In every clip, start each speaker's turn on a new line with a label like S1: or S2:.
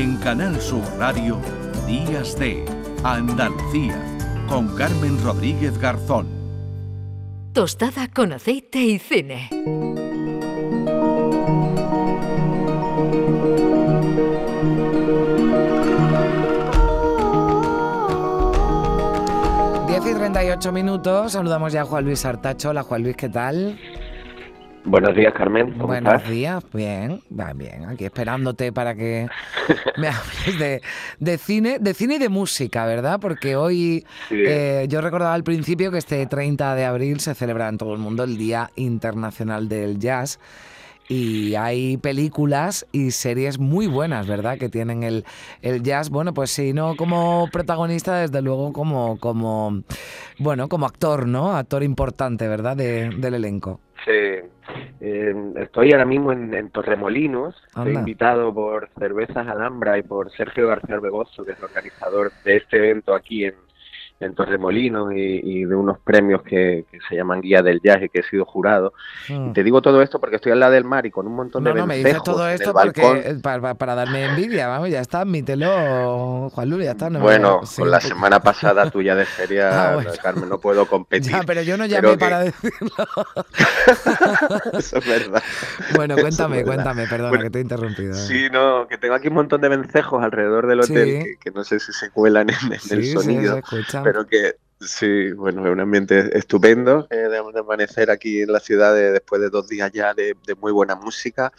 S1: En Canal Sur Radio, Días de Andalucía, con Carmen Rodríguez Garzón.
S2: Tostada con aceite y cine.
S3: Diez y 38 minutos, saludamos ya a Juan Luis Artacho. Hola Juan Luis, ¿qué tal?
S4: Buenos días, Carmen. ¿Cómo
S3: Buenos
S4: estás?
S3: días, bien, va bien, aquí esperándote para que me hables de, de cine, de cine y de música, ¿verdad? Porque hoy
S4: Sí.
S3: eh, yo recordaba al principio que este 30 de abril se celebra en todo el mundo el Día Internacional del Jazz. Y hay películas y series muy buenas, ¿verdad? Que tienen el, el jazz, bueno, pues si no como protagonista, desde luego como, como bueno, como actor, ¿no? Actor importante, ¿verdad? De- del elenco.
S4: Sí. Eh, estoy ahora mismo en, en Torremolinos. Estoy invitado por Cervezas Alhambra y por Sergio García Begoso, que es el organizador de este evento aquí en, en Torremolinos y, y de unos premios que, que se llaman Guía del Jazz y que he sido jurado.
S3: Mm.
S4: Te digo todo esto porque estoy al lado del mar y con un montón
S3: No,
S4: de
S3: no, me dices todo esto porque eh, para, para darme envidia, vamos, ya está, admítelo, Juan Luis, ya está. no
S4: Bueno,
S3: sí,
S4: con la
S3: un poco-
S4: semana pasada tuya de feria,
S3: Ah, bueno.
S4: Carmen, no puedo competir.
S3: Ya, pero yo no llamé
S4: que-
S3: para decirlo.
S4: Eso es verdad.
S3: bueno,
S4: Eso es
S3: cuéntame, cuéntame, perdona
S4: Bueno,
S3: que te he interrumpido.
S4: Sí, no, que tengo aquí un montón de vencejos alrededor del hotel
S3: Sí.
S4: que, que no sé si se cuelan en, en
S3: Sí,
S4: el
S3: sí,
S4: sonido,
S3: se escucha.
S4: Pero que sí, bueno, es un ambiente estupendo eh, de, amanecer aquí en la ciudad de- después de dos días ya de, muy buena música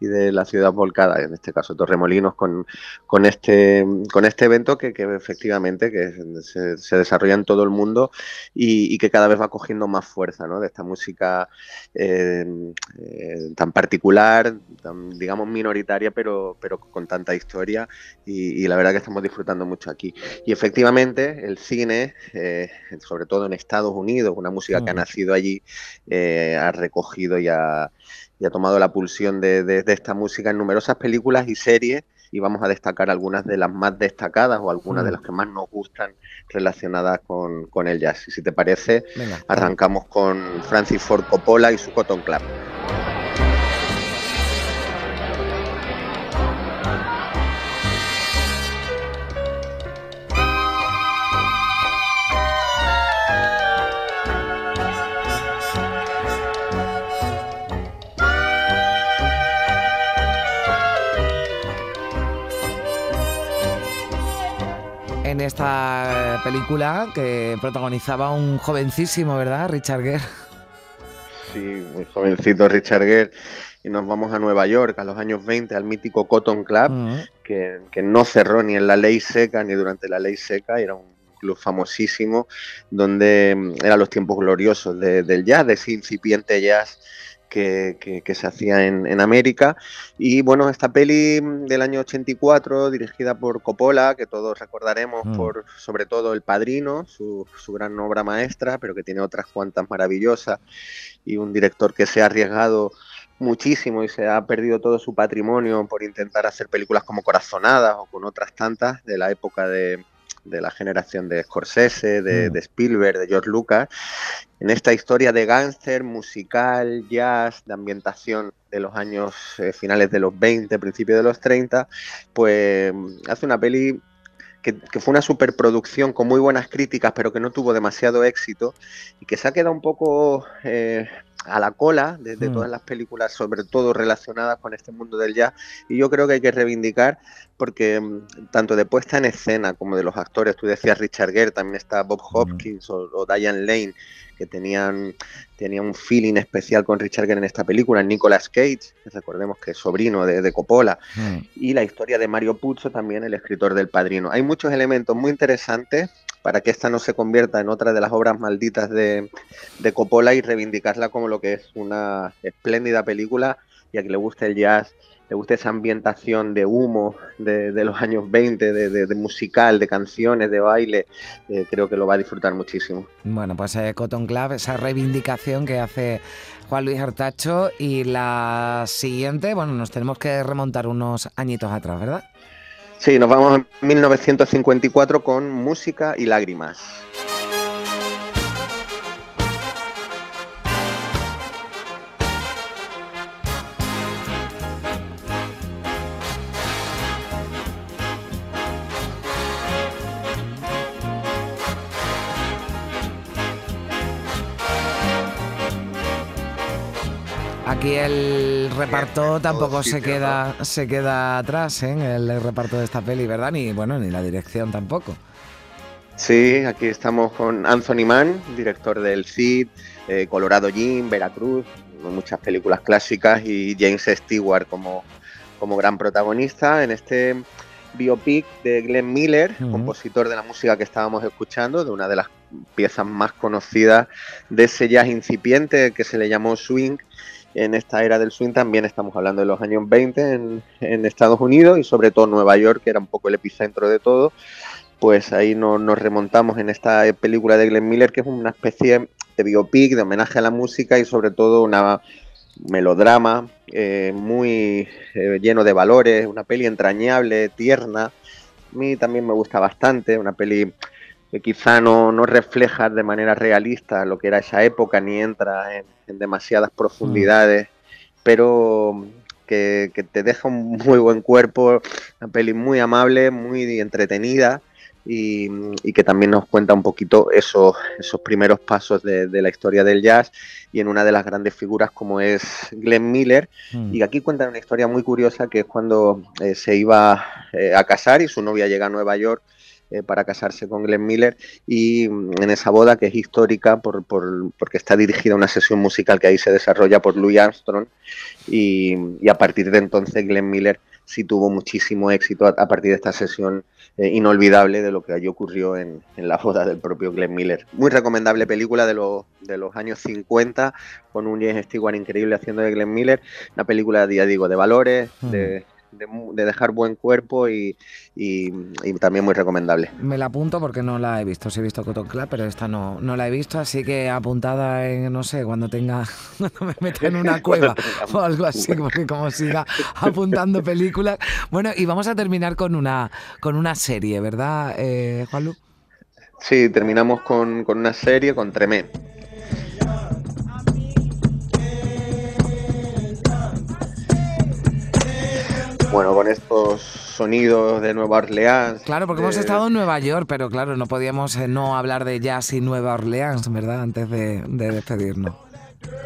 S4: y de la ciudad volcada, en este caso Torremolinos, con, con este con este evento que, que efectivamente que se, se desarrolla en todo el mundo y, que cada vez va cogiendo más fuerza, ¿no? De esta música eh, eh, tan particular, tan, digamos minoritaria, pero, pero con tanta historia y, y la verdad que estamos disfrutando mucho aquí. Y efectivamente el cine, eh, sobre todo en Estados Unidos, una música que ha
S3: Mm.
S4: nacido allí, eh, ha recogido y ha, y ha tomado la pulsión de, de- de esta música en numerosas películas y series y vamos a destacar algunas de las más destacadas o algunas de
S3: Mm.
S4: las que más nos gustan relacionadas con, con el jazz. Y si te parece,
S3: Venga,
S4: arrancamos con Francis Ford Coppola y su Cotton Club.
S3: En esta película que protagonizaba un jovencísimo, ¿verdad? Richard Gere.
S4: Sí, muy jovencito Richard Gere. Y nos vamos a Nueva York a los años 20, al mítico Cotton Club,
S3: Mm.
S4: que, que no cerró ni en la ley seca ni durante la ley seca. Era un club famosísimo donde mm, eran los tiempos gloriosos de- del jazz, de ese incipiente jazz que, que- que se hacía en, en América. Y bueno, esta peli del año 84, dirigida por Coppola, que todos recordaremos
S3: Mm.
S4: por sobre todo El Padrino, su, su gran obra maestra, pero que tiene otras cuantas maravillosas, y un director que se ha arriesgado muchísimo y se ha perdido todo su patrimonio por intentar hacer películas como Corazonadas o con otras tantas de la época de, de la generación de Scorsese, de,
S3: Mm.
S4: de Spielberg, de George Lucas, en esta historia de gángster, musical, jazz, de ambientación de los años eh, finales de los 20, principios de los 30, pues hace una peli que, que fue una superproducción con muy buenas críticas, pero que no tuvo demasiado éxito y que se ha quedado un poco eh, a la cola de, de
S3: Mm.
S4: todas las películas, sobre todo relacionadas con este mundo del jazz. Y yo creo que hay que reivindicar, porque mm, tanto de puesta en escena como de los actores, tú decías Richard Gere, también está Bob Hopkins o, o Diane Lane, que tenían, tenían un feeling especial con Richard Gere en esta película, Nicolas Cage, que recordemos que es sobrino de, de Coppola,
S3: Mm.
S4: y la historia de Mario Puzo, también el escritor del Padrino. Hay muchos elementos muy interesantes para que esta no se convierta en otra de las obras malditas de, de Coppola y reivindicarla como lo que es una espléndida película y a que le guste el jazz, le guste esa ambientación de humo de, de los años 20, de, de- musical, de canciones, de baile, eh, creo que lo va a disfrutar muchísimo.
S3: Bueno, pues eh, Cotton Club, esa reivindicación que hace Juan Luis Artacho. Y la siguiente, bueno, nos tenemos que remontar unos añitos atrás, ¿verdad?
S4: Sí, nos vamos a 1954 con Música y Lágrimas.
S3: Aquí el reparto tampoco se queda, se queda atrás ¿eh? en el reparto de esta peli, ¿verdad? Ni bueno, ni la dirección tampoco.
S4: Sí, aquí estamos con Anthony Mann, director del CID, eh, Colorado Jim, Veracruz, muchas películas clásicas y James Stewart como, como gran protagonista en este biopic de Glenn Miller, compositor de la música que estábamos escuchando, de una de las piezas más conocidas de ese jazz incipiente que se le llamó swing. En esta era del swing también estamos hablando de los años 20 en, en Estados Unidos y sobre todo Nueva York, que era un poco el epicentro de todo pues ahí nos remontamos en esta película de Glenn Miller, que es una especie de biopic, de homenaje a la música y sobre todo una melodrama eh, muy eh, lleno de valores, una peli entrañable, tierna. A mí también me gusta bastante, una peli que quizá no, no refleja de manera realista lo que era esa época ni entra en, demasiadas profundidades, pero que, que, te deja un muy buen cuerpo, una peli muy amable, muy entretenida y, que también nos cuenta un poquito esos, esos primeros pasos de, la historia del jazz y en una de las grandes figuras como es Glenn Miller. Mm. Y aquí cuenta una historia muy curiosa que es cuando eh, se iba eh, a casar y su novia llega a Nueva York. Eh, para casarse con Glenn Miller y mm, en esa boda que es histórica por, por, porque está dirigida una sesión musical que ahí se desarrolla por Louis Armstrong y, a partir de entonces Glenn Miller sí tuvo muchísimo éxito a, partir de esta sesión eh, inolvidable de lo que allí ocurrió en, la boda del propio Glenn Miller. Muy recomendable película de, los, de los años 50, con un James Stewart increíble haciendo de Glenn Miller. Una película, ya digo, de valores, de de, dejar buen cuerpo y, también muy recomendable.
S3: Me la apunto porque no la he visto, sí he visto Cotton Club, pero esta no, no la he visto, así que apuntada en, no sé, cuando tenga, cuando me meta en una cueva o algo así, porque como siga apuntando películas. Bueno, y vamos a terminar con una, con una serie, ¿verdad, eh, Juanlu?
S4: Sí, terminamos con, con una serie, con Tremé. Bueno, con estos sonidos de Nueva Orleans.
S3: Claro, porque hemos estado en Nueva York, pero claro, no podíamos eh, no hablar de jazz y Nueva Orleans, ¿verdad? Antes de, despedirnos.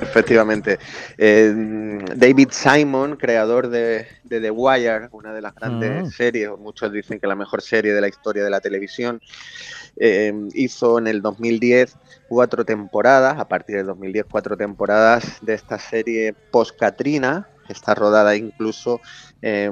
S4: Efectivamente. Eh, David Simon, creador de, The Wire, una de las grandes ah. series, muchos dicen que la mejor serie de la historia de la televisión, eh, hizo en el 2010 cuatro temporadas, a partir del 2010 cuatro temporadas de esta serie post-Katrina, está rodada incluso eh,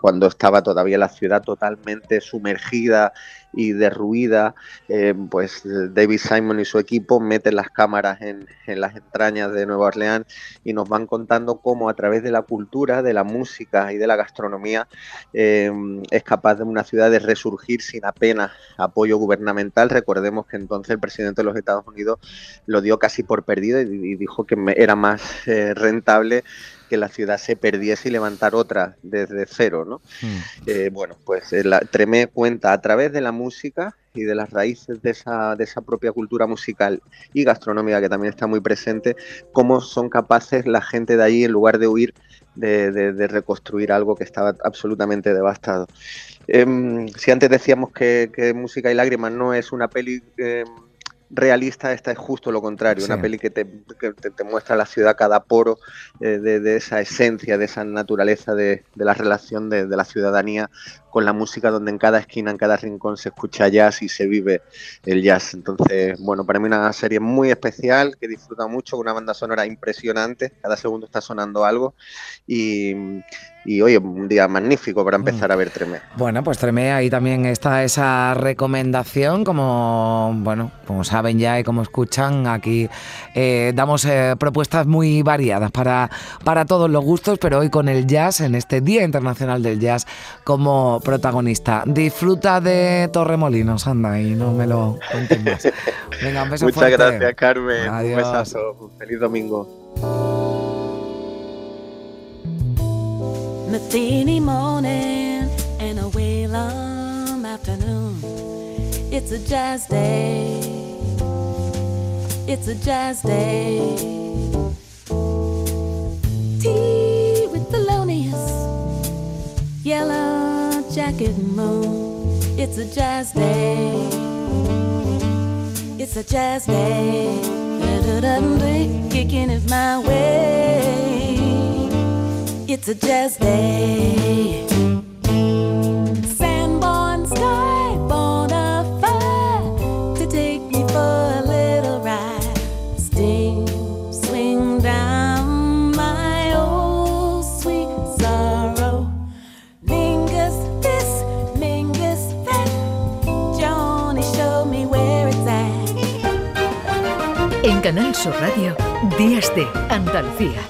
S4: cuando estaba todavía la ciudad totalmente sumergida y derruida, em, pues David Simon y su equipo meten las cámaras en, las entrañas de Nueva Orleans y nos van contando cómo a través de la cultura, de la música y de la gastronomía em, es capaz de una ciudad de resurgir sin apenas apoyo gubernamental. Recordemos que entonces el presidente de los Estados Unidos lo dio casi por perdido y, dijo que era más eh, rentable que la ciudad se perdiese y levantar otra desde cero, ¿no? Hmm. Eh, bueno, pues eh, la, Tremé cuenta a través de la música y de las raíces de esa, de esa propia cultura musical y gastronómica que también está muy presente, cómo son capaces la gente de allí, en lugar de huir, de, reconstruir algo que estaba absolutamente devastado. Em, si antes decíamos que, Música y Lágrimas no es una peli... Em, realista, esta es justo lo contrario, una peli que te, te, muestra la ciudad cada poro eh, de, esa esencia, de esa naturaleza de, la relación de, la ciudadanía con la música donde en cada esquina, en cada rincón se escucha jazz y se vive el jazz. Entonces, bueno, para mí una serie muy especial, que disfruta mucho, con una banda sonora impresionante, cada segundo está sonando algo y, y oye, un día magnífico para empezar a ver Tremé.
S3: Bueno, pues Tremé, ahí también está esa recomendación, como bueno, como saben ya y como escuchan, aquí eh, damos eh, propuestas muy variadas para, para todos los gustos, pero hoy con el jazz, en este Día Internacional del Jazz, como protagonista. Disfruta de Torremolinos, anda, y no me lo cuentes más.
S4: Venga, un beso Muchas gracias, Carmen. Un besazo. Feliz domingo. Matheny morning and a Whalum afternoon. It's a jazz day. It's a jazz day. jacket moon. It's a jazz day. It's a jazz day. Kicking it my way.
S2: It's a jazz day.
S5: Sur Radio, Días de Andalucía